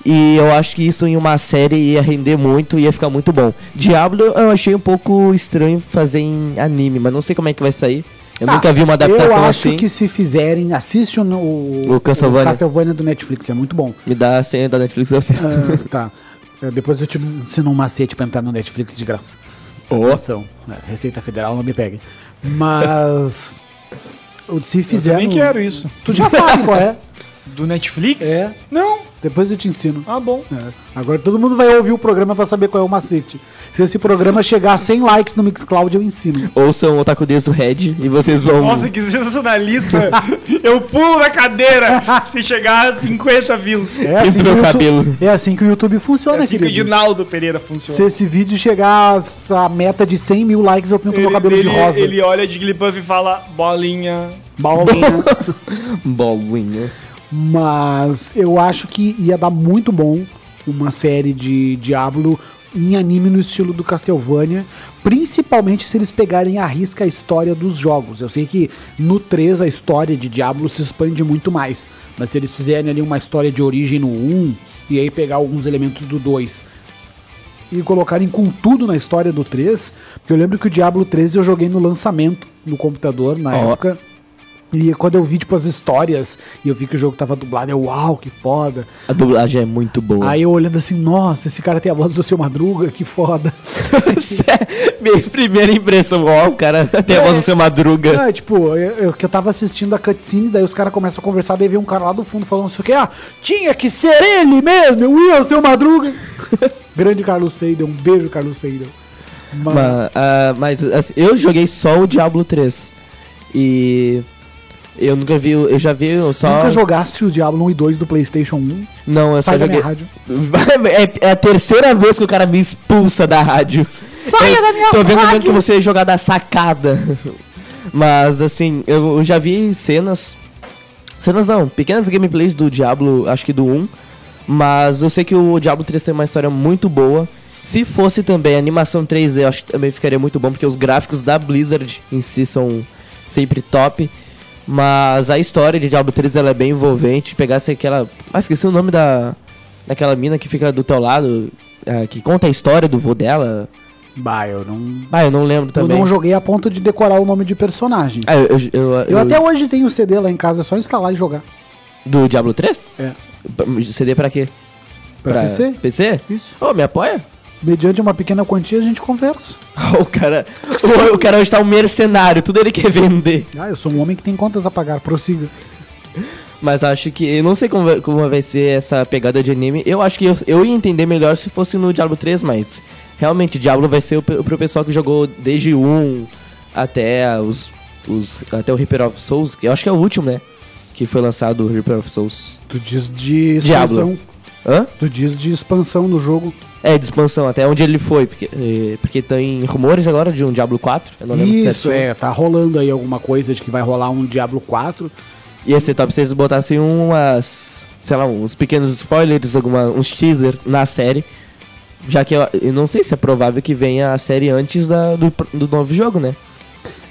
E eu acho que isso em uma série ia render muito, ia ficar muito bom. Diablo eu achei um pouco estranho fazer em anime, mas não sei como é que vai sair. Eu Ah, nunca vi uma adaptação Eu acho assim. que se fizerem, assiste o, o, O Castlevania. Castlevania do Netflix, é muito bom. Me dá a senha da Netflix eu assisto. Ah, tá. É, Depois eu te ensino um macete pra entrar no Netflix de graça. Ó. Atenção, né, Receita Federal, não me pegue. Mas. Se fizer. também quero isso. Tu já sabe qual é. Do Netflix? É. Não. Depois eu te ensino. Ah, bom. É. Agora todo mundo vai ouvir o programa pra saber qual é o macete. Se esse programa chegar a 100 likes no Mixcloud, eu ensino. Ouçam o Otaku Desu Red e vocês vão. Nossa, que sensacionalista. Eu pulo da cadeira se chegar a 50 views. É assim, que Entrou o YouTube, cabelo. é assim que o YouTube É funciona, assim que o querido. Dinaldo Pereira funciona. Se esse vídeo chegar a meta de 100 mil likes, eu pinto meu cabelo de ele- rosa. ele olha de Jigglypuff e fala, bolinha. Bolinha. Bolinha. Mas eu acho que ia dar muito bom uma série de Diablo em anime no estilo do Castlevania, principalmente se eles pegarem a risca a história dos jogos. Eu sei que no 3 a história de Diablo se expande muito mais, mas se eles fizerem ali uma história de origem no 1 e aí pegar alguns elementos do 2 e colocarem com tudo na história do 3, porque eu lembro que o Diablo 3 eu joguei no lançamento no computador na Ó. época. E quando eu vi, tipo, as histórias e eu vi que o jogo tava dublado, eu, uau, que foda. A dublagem é muito boa. Aí eu olhando assim, nossa, esse cara tem a voz do seu Madruga, que foda. Minha primeira impressão, ó, o cara tem a voz do seu Madruga. É, tipo, eu, eu- que eu tava assistindo a cutscene, daí os caras começam a conversar, daí vem um cara lá do fundo falando isso aqui, ah, tinha que ser ele mesmo, eu ia, o seu Madruga. Grande Carlos Seidel, um beijo, Carlos Seidel. Mas, Mas, ah, mas assim, eu joguei só o Diablo 3. E eu nunca vi, eu já vi eu só. nunca jogaste o Diablo 1 e 2 do Playstation 1? Não, eu só Sai da joguei. minha rádio. É, é a terceira vez que o cara me expulsa da rádio. Saia Eu da minha Tô vendo rádio! que você jogar da sacada. Mas assim, eu eu já vi cenas. Cenas não, pequenas gameplays do Diablo, acho que do 1. Mas eu sei que o Diablo 3 tem uma história muito boa. Se fosse também animação 3D, eu acho que também ficaria muito bom, porque os gráficos da Blizzard em si são sempre top. Mas a história de Diablo 3 ela é bem envolvente. Pegasse aquela. Ah, esqueci o nome da. Daquela mina que fica do teu lado, ah, que conta a história do vô dela. Bah, eu não. Ah, eu não lembro também. Eu não joguei a ponto de decorar o nome de personagem. Ah, eu, eu, eu, Eu eu- até hoje tenho o CD lá em casa, é só instalar e jogar. Do Diablo 3? É. CD pra quê? Pra PC? PC? Isso. Ô, me apoia? Mediante uma pequena quantia, a gente conversa. o cara. o, o cara hoje tá um mercenário, tudo ele quer vender. Ah, eu sou um homem que tem contas a pagar, prossiga. Mas acho que. Eu não sei como vai, como vai ser essa pegada de anime. Eu acho que eu, eu ia entender melhor se fosse no Diablo 3, mas. Realmente, Diablo vai ser o, pro pessoal que jogou desde o 1 até os, os. Até o Reaper of Souls, que eu acho que é o último, né? Que foi lançado o Reaper of Souls. Tu diz de Diablo. Hã? Tu diz de expansão do jogo. É, de expansão, até onde ele foi. Porque, eh, porque tem rumores agora de um Diablo 4. Eu não lembro se Isso, é, tá rolando aí alguma coisa de que vai rolar um Diablo 4. Ia ser top se eles botassem umas. Sei lá, uns pequenos spoilers, alguma, uns teaser na série. Já que eu, eu não sei se é provável que venha a série antes da, do, do novo jogo, né?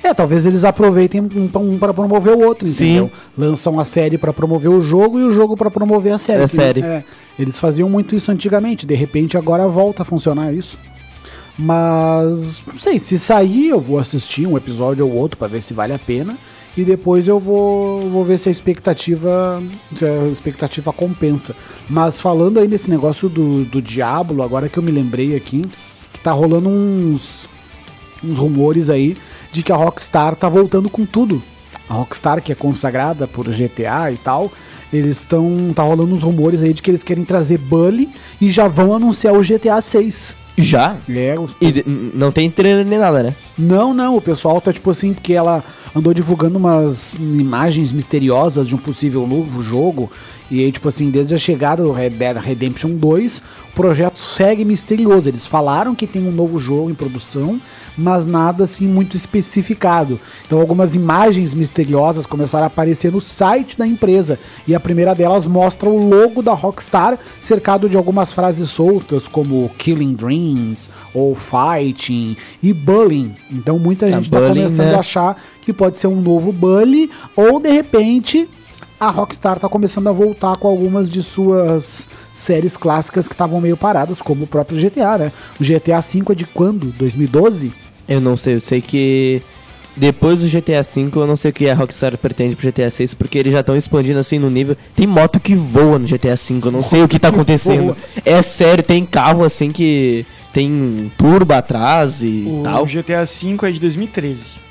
É, talvez eles aproveitem um, um para promover o outro, Sim. entendeu? Lançam a série pra promover o jogo e o jogo pra promover a série. É Que- série. é, eles faziam muito isso antigamente, de repente agora volta a funcionar isso. Mas, não sei, se sair eu vou assistir um episódio ou outro pra ver se vale a pena. E depois eu vou, vou ver se a expectativa se a expectativa compensa. Mas falando aí nesse negócio do, do Diablo, agora que eu me lembrei aqui, que tá rolando uns, uns rumores aí de que a Rockstar tá voltando com tudo. A Rockstar, que é consagrada por GTA e tal, eles estão. tá rolando uns rumores aí de que eles querem trazer Bully e já vão anunciar o GTA 6. Já? É, os- E não tem trailer nem nada, né? Não, não, o pessoal tá tipo assim, porque ela andou divulgando umas imagens misteriosas de um possível novo jogo. E aí, tipo assim, desde a chegada do Red Dead Redemption 2, o projeto segue misterioso. Eles falaram que tem um novo jogo em produção, mas nada assim muito especificado. Então, algumas imagens misteriosas começaram a aparecer no site da empresa. E a primeira delas mostra o logo da Rockstar, cercado de algumas frases soltas, como Killing Dreams, ou Fighting e Bullying. Então, muita Ah, gente tá Bullying, começando né? a achar que pode ser um novo Bully, ou de repente a Rockstar tá começando a voltar com algumas de suas séries clássicas que estavam meio paradas, como o próprio GTA, né? O GTA V é de quando? 2012? Eu não sei, eu sei que depois do GTA V, eu não sei o que a Rockstar pretende pro GTA 6, porque eles já estão expandindo assim no nível. Tem moto que voa no GTA V, eu não sei o que tá acontecendo. É sério, tem carro assim que tem turbo atrás e O tal. GTA V é de 2013.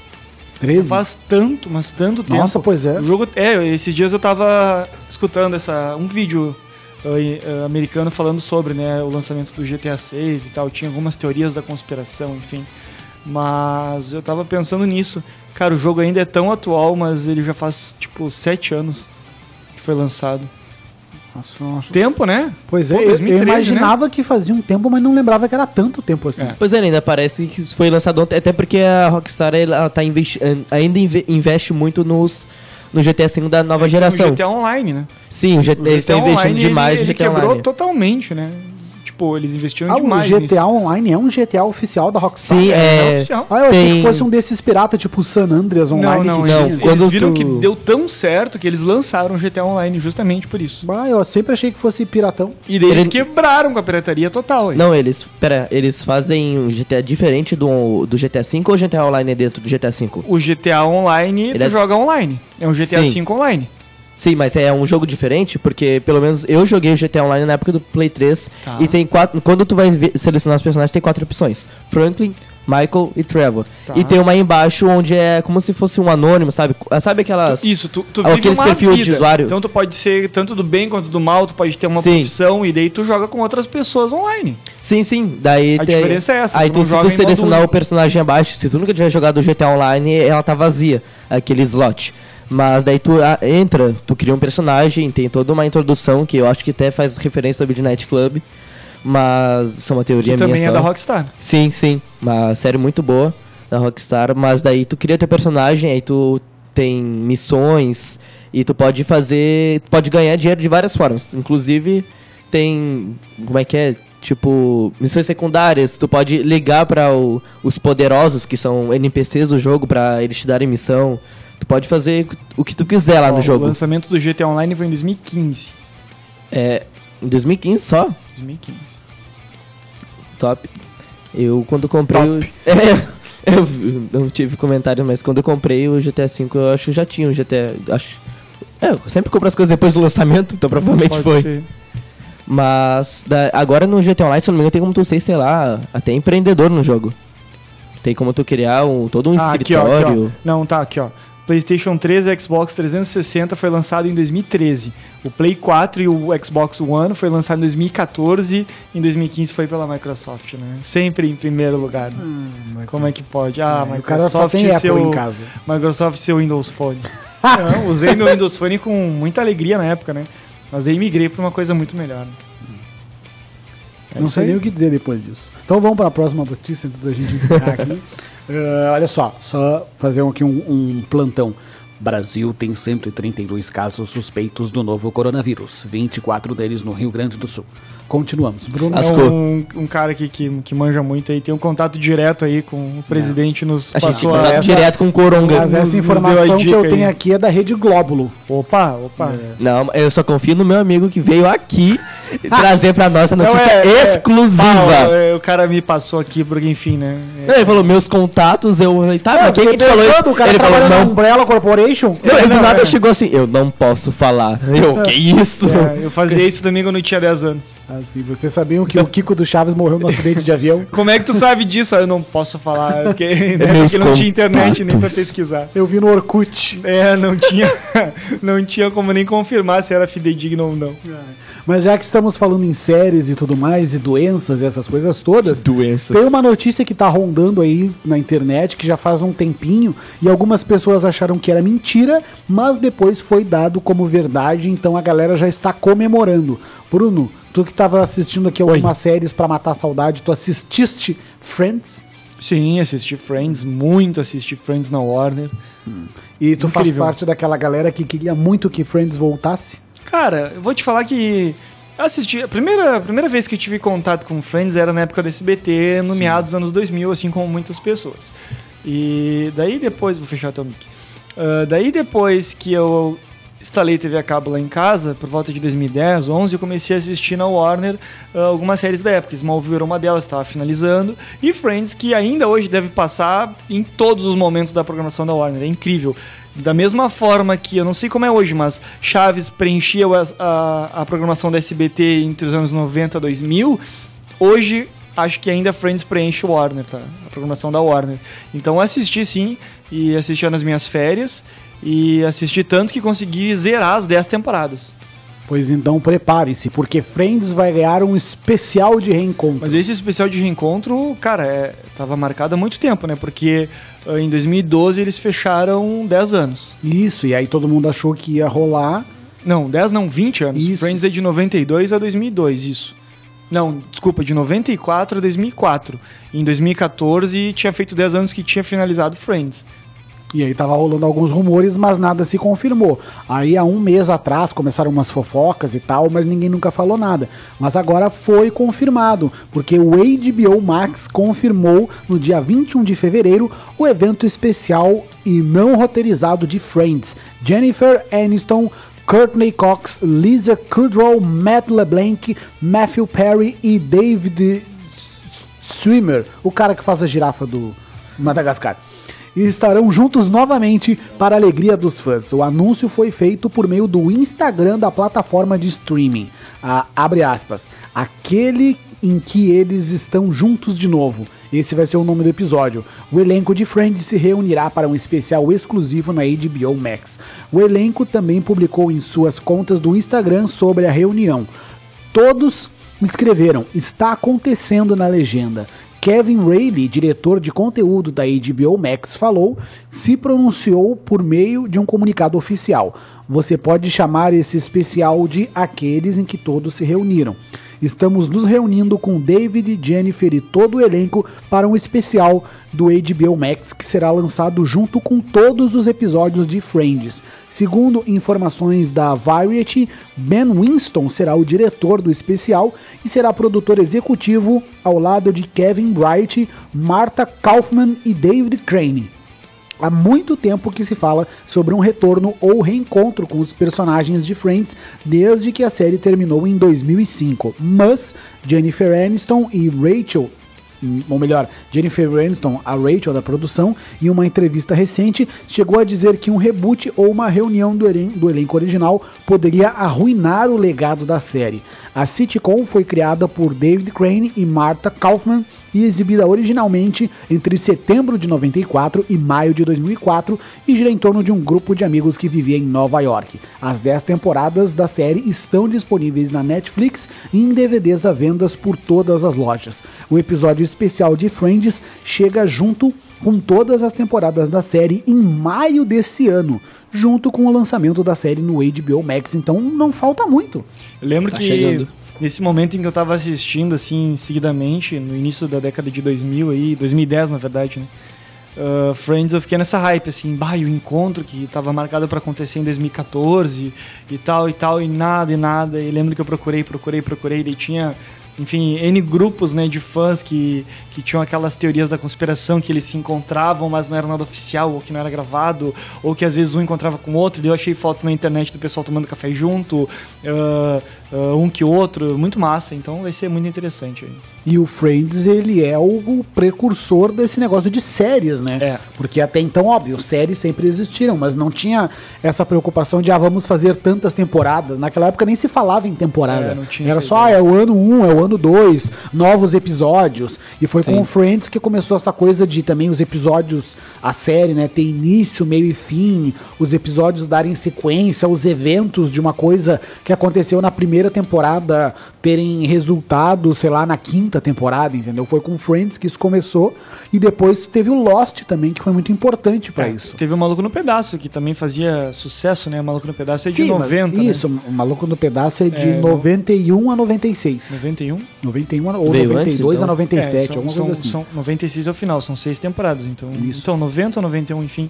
13? Faz tanto, mas tanto tempo. Nossa, pois é. O jogo, é, esses dias eu tava escutando essa, um vídeo uh, americano falando sobre né, o lançamento do GTA 6 e tal. Tinha algumas teorias da conspiração, enfim. Mas eu tava pensando nisso. Cara, o jogo ainda é tão atual, mas ele já faz tipo sete anos que foi lançado. Nossa. Tempo, né? Pois é, Pô, eu- 2013, eu imaginava que fazia um tempo, mas não lembrava que era tanto tempo assim. É. Pois é, ainda parece que foi lançado ontem, até porque a Rockstar ela tá investi ainda inve- investe muito nos no GTA V da nova geração. O GTA Online, né? Sim, o G- O eles estão GTA investindo Online, demais ele, no ele GTA quebrou Online. totalmente, né? Tipo, eles investiram Ah, o demais GTA nisso. Online é um GTA oficial da Rockstar? Sim, É é. oficial. Ah, eu achei Tem- que fosse um desses piratas, tipo San Andreas Online não, não, que não, eles, quando eles viram tu- que deu tão certo que eles lançaram o GTA Online justamente por isso. Ah, eu sempre achei que fosse piratão. E daí eles Ele- quebraram com a pirataria total. aí. Não, eles. Pera, eles fazem um GTA diferente do, do GTA V ou o GTA Online é dentro do GTA V? O GTA Online, Ele tu é- joga online. É um GTA Sim. V online. Sim, mas é um jogo diferente, porque pelo menos eu joguei o GTA Online na época do Play 3 Tá. e tem quatro. Quando tu vai ver- selecionar os personagens, tem quatro opções: Franklin, Michael e Trevor. Tá. E tem uma aí embaixo onde é como se fosse um anônimo, sabe? Sabe aquelas. Isso, tu, tu Ah, vive aqueles perfil de usuário. Então tu pode ser tanto do bem quanto do mal, tu pode ter uma Sim. profissão e daí tu joga com outras pessoas online. Sim, sim. Daí A tem- diferença é essa, Aí tu tu, se tu selecionar o personagem abaixo, se tu nunca tiver jogado o GTA Online, ela tá vazia, aquele slot. Mas daí tu ah, entra, tu cria um personagem, tem toda uma introdução que eu acho que até faz referência ao Midnight Club. Mas isso é uma teoria Que minha também é só. da Rockstar. Sim, sim. Uma série muito boa da Rockstar. Mas daí tu cria teu personagem, aí tu tem missões e tu pode fazer. Pode ganhar dinheiro de várias formas. Inclusive, tem. Como é que é? Tipo, missões secundárias. Tu pode ligar para os poderosos, que são NPCs do jogo, pra eles te darem missão. Tu pode fazer o que tu quiser lá Ó, no O jogo. lançamento do GTA Online foi em 2015. É. Em 2015 só? 2015. Top. Eu quando comprei o. É, eu não tive comentário, mas quando eu comprei o GTA V, eu acho que já tinha o GTA. Acho, é, eu sempre compro as coisas depois do lançamento, então provavelmente foi. ser. Mas da- agora no GTA Online, se eu não me engano, tem como tu ser, sei lá, até empreendedor no jogo. Tem como tu criar um, todo um Ah, aqui, ó, escritório. aqui, ó. Não, tá aqui, ó. PlayStation 3 e Xbox 360 foi lançado em 2013. O Play 4 e o Xbox One foi lançado em 2014. Em 2015 foi pela Microsoft, né? Sempre em primeiro lugar. Como é que pode? Ah, o cara só Microsoft tem Apple seu, em casa. Microsoft seu Windows Phone. Não, usei meu Windows Phone com muita alegria na época, né? Mas daí migrei pra uma coisa muito melhor. É Não sei nem o que dizer depois disso. Então vamos para a próxima notícia antes da gente encerrar aqui. Eh, olha só, só fazer aqui um, um plantão. Brasil tem 132 casos suspeitos do novo coronavírus, 24 deles no Rio Grande do Sul. Continuamos. Bruno, As- É um, um cara aqui que, que manja muito aí, tem um contato direto aí com o presidente, nos A gente passou contato a... essa- direto com o Coronga. mas nos- essa informação deu a que dica eu aí. tenho aqui é da Rede Glóbulo. Opa, opa. Não, eu só confio no meu amigo que veio aqui trazer pra nós a notícia é- é- exclusiva. Paulo, é, o cara me passou aqui, porque enfim, né? É, Não, ele falou meus contatos, eu falei, tá, mas quem que te falou isso? O cara Ele falou, trabalha na não. Umbrella Corporation? Não, ele do nada é. chegou assim, eu não posso falar. Eu, que isso? é, eu fazia isso também quando eu tinha 10 anos. Assim, vocês sabiam que o Kiko do Chaves morreu no acidente de avião? Como é que tu sabe disso? Ah, Eu não posso falar, porque, né, Meus porque não tinha internet nem pra pesquisar. Eu vi no Orkut. É, não tinha, não tinha como nem confirmar se era fidedigno ou não. Mas já que estamos falando em séries e tudo mais, e doenças e essas coisas todas, Doenças. tem uma notícia que tá rondando aí na internet que já faz um tempinho e algumas pessoas acharam que era mentira, mas depois foi dado como verdade, então a galera já está comemorando. Bruno, tu que tava assistindo aqui algumas séries pra matar a saudade, tu assististe Friends? Sim, assisti Friends, muito assisti Friends na Warner. E tu faz Incrível. parte daquela galera que queria muito que Friends voltasse? Cara, eu vou te falar que assisti. A primeira, a primeira vez que eu tive contato com Friends era na época do SBT, no meados dos anos 2000, assim como muitas pessoas. E daí depois. Vou fechar até o mic. Ah, daí depois que eu instalei TV a cabo lá em casa, por volta de 2010, 11, eu comecei a assistir na Warner ah, algumas séries da época. Smallville era uma delas, estava finalizando. E Friends, que ainda hoje deve passar em todos os momentos da programação da Warner. É incrível. Da mesma forma que, eu não sei como é hoje, mas Chaves preenchia o- a, a programação da SBT entre os anos 90 e 2000, hoje acho que ainda Friends preenche o Warner, tá? A programação da Warner. Então eu assisti sim, e assisti nas minhas férias, e assisti tanto que consegui zerar as 10 temporadas. Pois então prepare-se, porque Friends vai ganhar um especial de reencontro. Mas esse especial de reencontro, cara, é, tava marcado há muito tempo, né? Porque ah, em 2012 eles fecharam 10 anos. Isso, e aí todo mundo achou que ia rolar. Não, 10 não, 20 anos. Isso. Friends é de 92 a 2002, isso. Não, desculpa, de 94 a 2004. Em 2014 tinha feito 10 anos que tinha finalizado Friends. E aí tava rolando alguns rumores, mas nada se confirmou. Aí há um mês atrás começaram umas fofocas e tal, mas ninguém nunca falou nada. Mas agora foi confirmado, porque o HBO Max confirmou no dia 21 de fevereiro o evento especial e não roteirizado de Friends. Jennifer Aniston, Courtney Cox, Lisa Kudrow, Matt LeBlanc, Matthew Perry e David Swimmer, o cara que faz a girafa do Madagascar e estarão juntos novamente para a alegria dos fãs. O anúncio foi feito por meio do Instagram da plataforma de streaming. Ah, abre aspas. Aquele em que eles estão juntos de novo. Esse vai ser o nome do episódio. O elenco de Friends se reunirá para um especial exclusivo na HBO Max. O elenco também publicou em suas contas do Instagram sobre a reunião. Todos escreveram: está acontecendo na legenda. Kevin Rayleigh, diretor de conteúdo da HBO Max, falou, se pronunciou por meio de um comunicado oficial. Você pode chamar esse especial de aqueles em que todos se reuniram. Estamos nos reunindo com David, Jennifer e todo o elenco para um especial do HBO Max que será lançado junto com todos os episódios de Friends. Segundo informações da Variety, Ben Winston será o diretor do especial e será produtor executivo ao lado de Kevin Bright, Martha Kaufman e David Crane. Há muito tempo que se fala sobre um retorno ou reencontro com os personagens de Friends desde que a série terminou em 2005. Mas Jennifer Aniston e Rachel ou melhor, Jennifer Aniston, a Rachel da produção, em uma entrevista recente, chegou a dizer que um reboot ou uma reunião do, elen do elenco original poderia arruinar o legado da série. A sitcom foi criada por David Crane e Martha Kaufman e exibida originalmente entre setembro de 94 e maio de 2004 e gira em torno de um grupo de amigos que vivia em Nova York. As 10 temporadas da série estão disponíveis na Netflix e em DVDs à vendas por todas as lojas. O episódio especial de Friends chega junto com todas as temporadas da série em maio desse ano, junto com o lançamento da série no HBO Max, então não falta muito. Eu lembro Tá que chegando. Nesse momento em que eu tava assistindo, assim, seguidamente, no início da década de 2000 aí, 2010 na verdade, né? Uh, Friends, eu fiquei nessa hype, assim, bah, o encontro que tava marcado para acontecer em 2014 e tal e tal, e nada e nada. E lembro que eu procurei, procurei, procurei, e tinha enfim, N grupos né, de fãs que, que tinham aquelas teorias da conspiração que eles se encontravam, mas não era nada oficial, ou que não era gravado, ou que às vezes um encontrava com o outro. Eu achei fotos na internet do pessoal tomando café junto, uh, uh, um que outro, muito massa. Então vai ser muito interessante. Aí. E o Friends, ele é o precursor desse negócio de séries, né? É. Porque até então, óbvio, séries sempre existiram, mas não tinha essa preocupação de, ah, vamos fazer tantas temporadas. Naquela época nem se falava em temporada. É, não tinha Era só, ah, é o ano 1, é o ano 2, novos episódios. E foi Sim. com o Friends que começou essa coisa de também os episódios, a série, né, ter início, meio e fim, os episódios darem sequência, os eventos de uma coisa que aconteceu na primeira temporada terem resultado, sei lá, na quinta temporada, entendeu? Foi com Friends que isso começou e depois teve o Lost também, que foi muito importante pra É, isso. Teve o Maluco no Pedaço, que também fazia sucesso, né? O Maluco no Pedaço é de Sim, mas 90, Isso, o Maluco no Pedaço é de É, 91 a 96. né? 91? 91 a- ou Veio 92 antes, a então? 97, É, são, alguma são, coisa assim. são 96 é o final, são seis temporadas. Então, Isso. então 90 ou 91, enfim.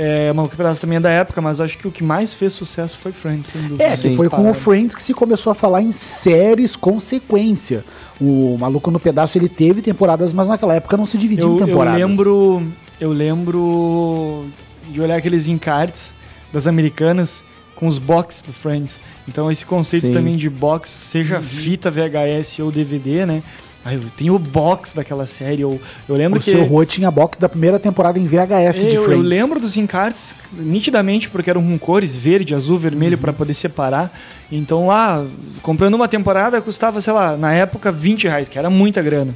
É, Maluco no Pedaço também é da época, mas eu acho que o que mais fez sucesso foi Friends, sem dúvida. É, Sim. foi com o. Friends que se começou a falar em séries com sequência. O Maluco no Pedaço ele teve temporadas, mas naquela época não se dividia em eu, eu temporadas. lembro eu lembro de olhar aqueles encartes das americanas com os box do Friends. Então esse conceito Sim. também de box, seja Uhum. fita VHS ou DVD, né? Aí eu tenho o box daquela série. Eu, eu lembro O que seu Rô tinha box da primeira temporada em VHS de eu, Friends. eu lembro dos encartes nitidamente porque eram com cores verde, azul, vermelho Uhum. pra poder separar. Então lá, comprando uma temporada custava, sei lá, na época 20 reais, que era muita grana.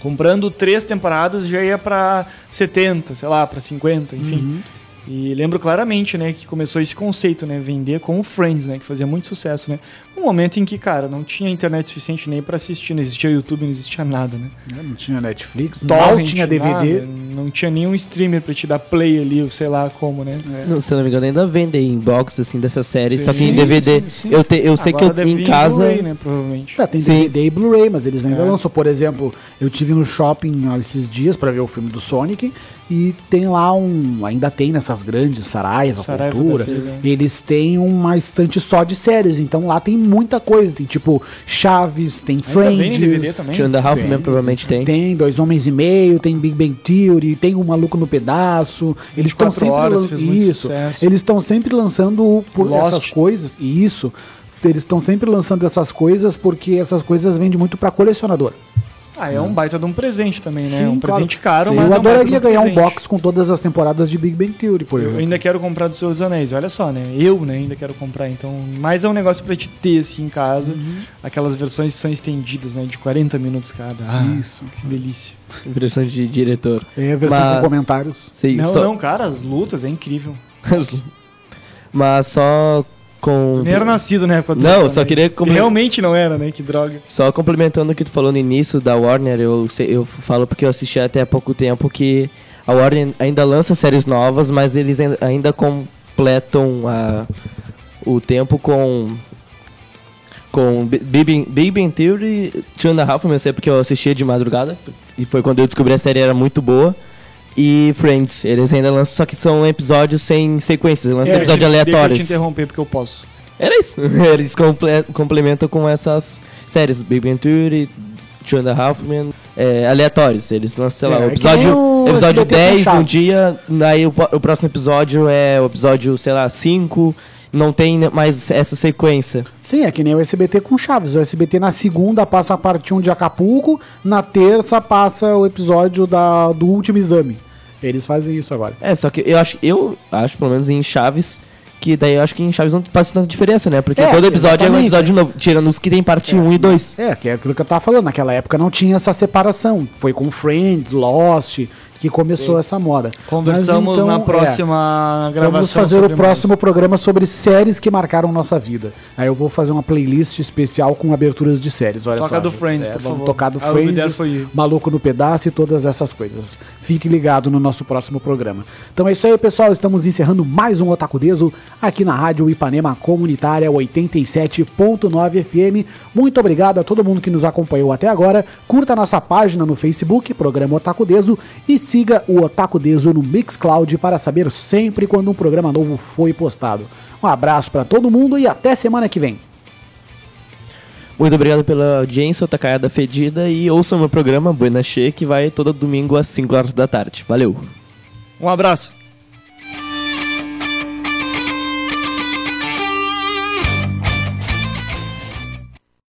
Comprando três temporadas já ia pra 70, sei lá, pra 50, enfim. Uhum. E lembro claramente, né, que começou esse conceito, né, vender com o Friends, né, que fazia muito sucesso, né. Um momento em que, cara, não tinha internet suficiente nem pra assistir, não existia YouTube, não existia nada, né. Não tinha Netflix, Torrent, tinha DVD. nada, não tinha nenhum streamer pra te dar play ali, sei lá como, né. Não, se eu não me engano, ainda vendem box assim dessa série, só que em Sim, DVD. sim, sim. Eu, te, eu sei que eu, deve em casa. Blu-ray, né, provavelmente. Tá, tem Sim. DVD e Blu-ray, mas eles ainda É. lançam. Por exemplo, eu tive no shopping ó, esses dias pra ver o filme do Sonic e tem lá um. Ainda tem nessas grandes, Saraiva, Saraiva Cultura. Eles têm uma estante só de séries, então lá tem muita coisa. Tem tipo Chaves, tem Ainda vem Friends. Two and Half. Men provavelmente tem. Tem Dois Homens e Meio, tem Big Bang Theory, tem O Maluco no Pedaço. Eles estão 24 sempre horas lan- fez muito isso. Eles estão sempre lançando por Lost. essas coisas. E isso. Eles estão sempre lançando essas coisas porque essas coisas vendem muito pra colecionador. Ah, é um baita de um presente também, né? Sim, um claro. presente caro, Sim. mas eu é um baita adoraria de um ganhar um presente. box com todas as temporadas de Big Bang Theory, por Eu exemplo. ainda quero comprar dos Seus Anéis, olha só, né? Eu, né, ainda quero comprar, então... Mas é um negócio pra te ter, assim, em casa. Uhum. Aquelas versões que são estendidas, né? De 40 minutos cada. Ah, Isso. Que delícia. Impressão de diretor. É a versão Mas- com comentários. Sei, não, só... não, cara, as lutas é incrível. Mas só com. Tu nem era nascido na época do Não, só Anéis. queria com- Realmente não era, né? Que droga. Só complementando o que tu falou no início da Warner, eu, eu falo porque eu assisti até há pouco tempo que a Warner ainda lança séries novas, mas eles ainda- completam a- o tempo com com Bi- Big Bang Theory, Two and a Half, eu sei porque eu assistia de madrugada e foi quando eu descobri a série era muito boa. E Friends, eles ainda lançam, só que são episódios sem sequências, lançam É, episódios Deixa eu aleatórios. te interromper porque eu posso. Era isso. Eles comple- complementam com essas séries. Big Bang Theory, Two and a Half Men, é, aleatórios. Eles lançam, sei lá, É, o é episódio, o episódio SBT com 10 num dia, aí o, o próximo episódio é o episódio, sei lá, 5. Não tem mais essa sequência. Sim, é que nem o SBT com Chaves. O SBT na segunda passa a parte 1 de Acapulco, na terça passa o episódio da, do último exame. Eles fazem isso agora. É, só que eu acho, eu acho, pelo menos em Chaves, que daí eu acho que em Chaves não faz tanta diferença, né? Porque É, todo episódio é um episódio novo, tirando os que tem parte 1 e 2. É, que é aquilo que eu tava falando. Naquela época não tinha essa separação. Foi com Friends, Lost, que começou essa moda. Conversamos Mas, então, na é, próxima gravação. Vamos fazer o próximo mais. programa sobre séries que marcaram nossa vida. Aí eu vou fazer uma playlist especial com aberturas de séries. Olha Toca só. do Friends, É, por vamos favor. tocar do there Friends. Maluco no Pedaço e todas essas coisas. Fique ligado no nosso próximo programa. Então é isso aí, pessoal. Estamos encerrando mais um Otaku Deso aqui na Rádio Ipanema Comunitária 87.9 FM. Muito obrigado a todo mundo que nos acompanhou até agora. Curta nossa página no Facebook, Programa Otaku Deso, e siga o Otaku Deso no Mixcloud para saber sempre quando um programa novo foi postado. Um abraço para todo mundo e até semana que vem. Muito obrigado pela audiência, Otacaiada Fedida, e ouçam meu programa Buena Che, que vai todo domingo às 5 horas da tarde. Valeu! Um abraço.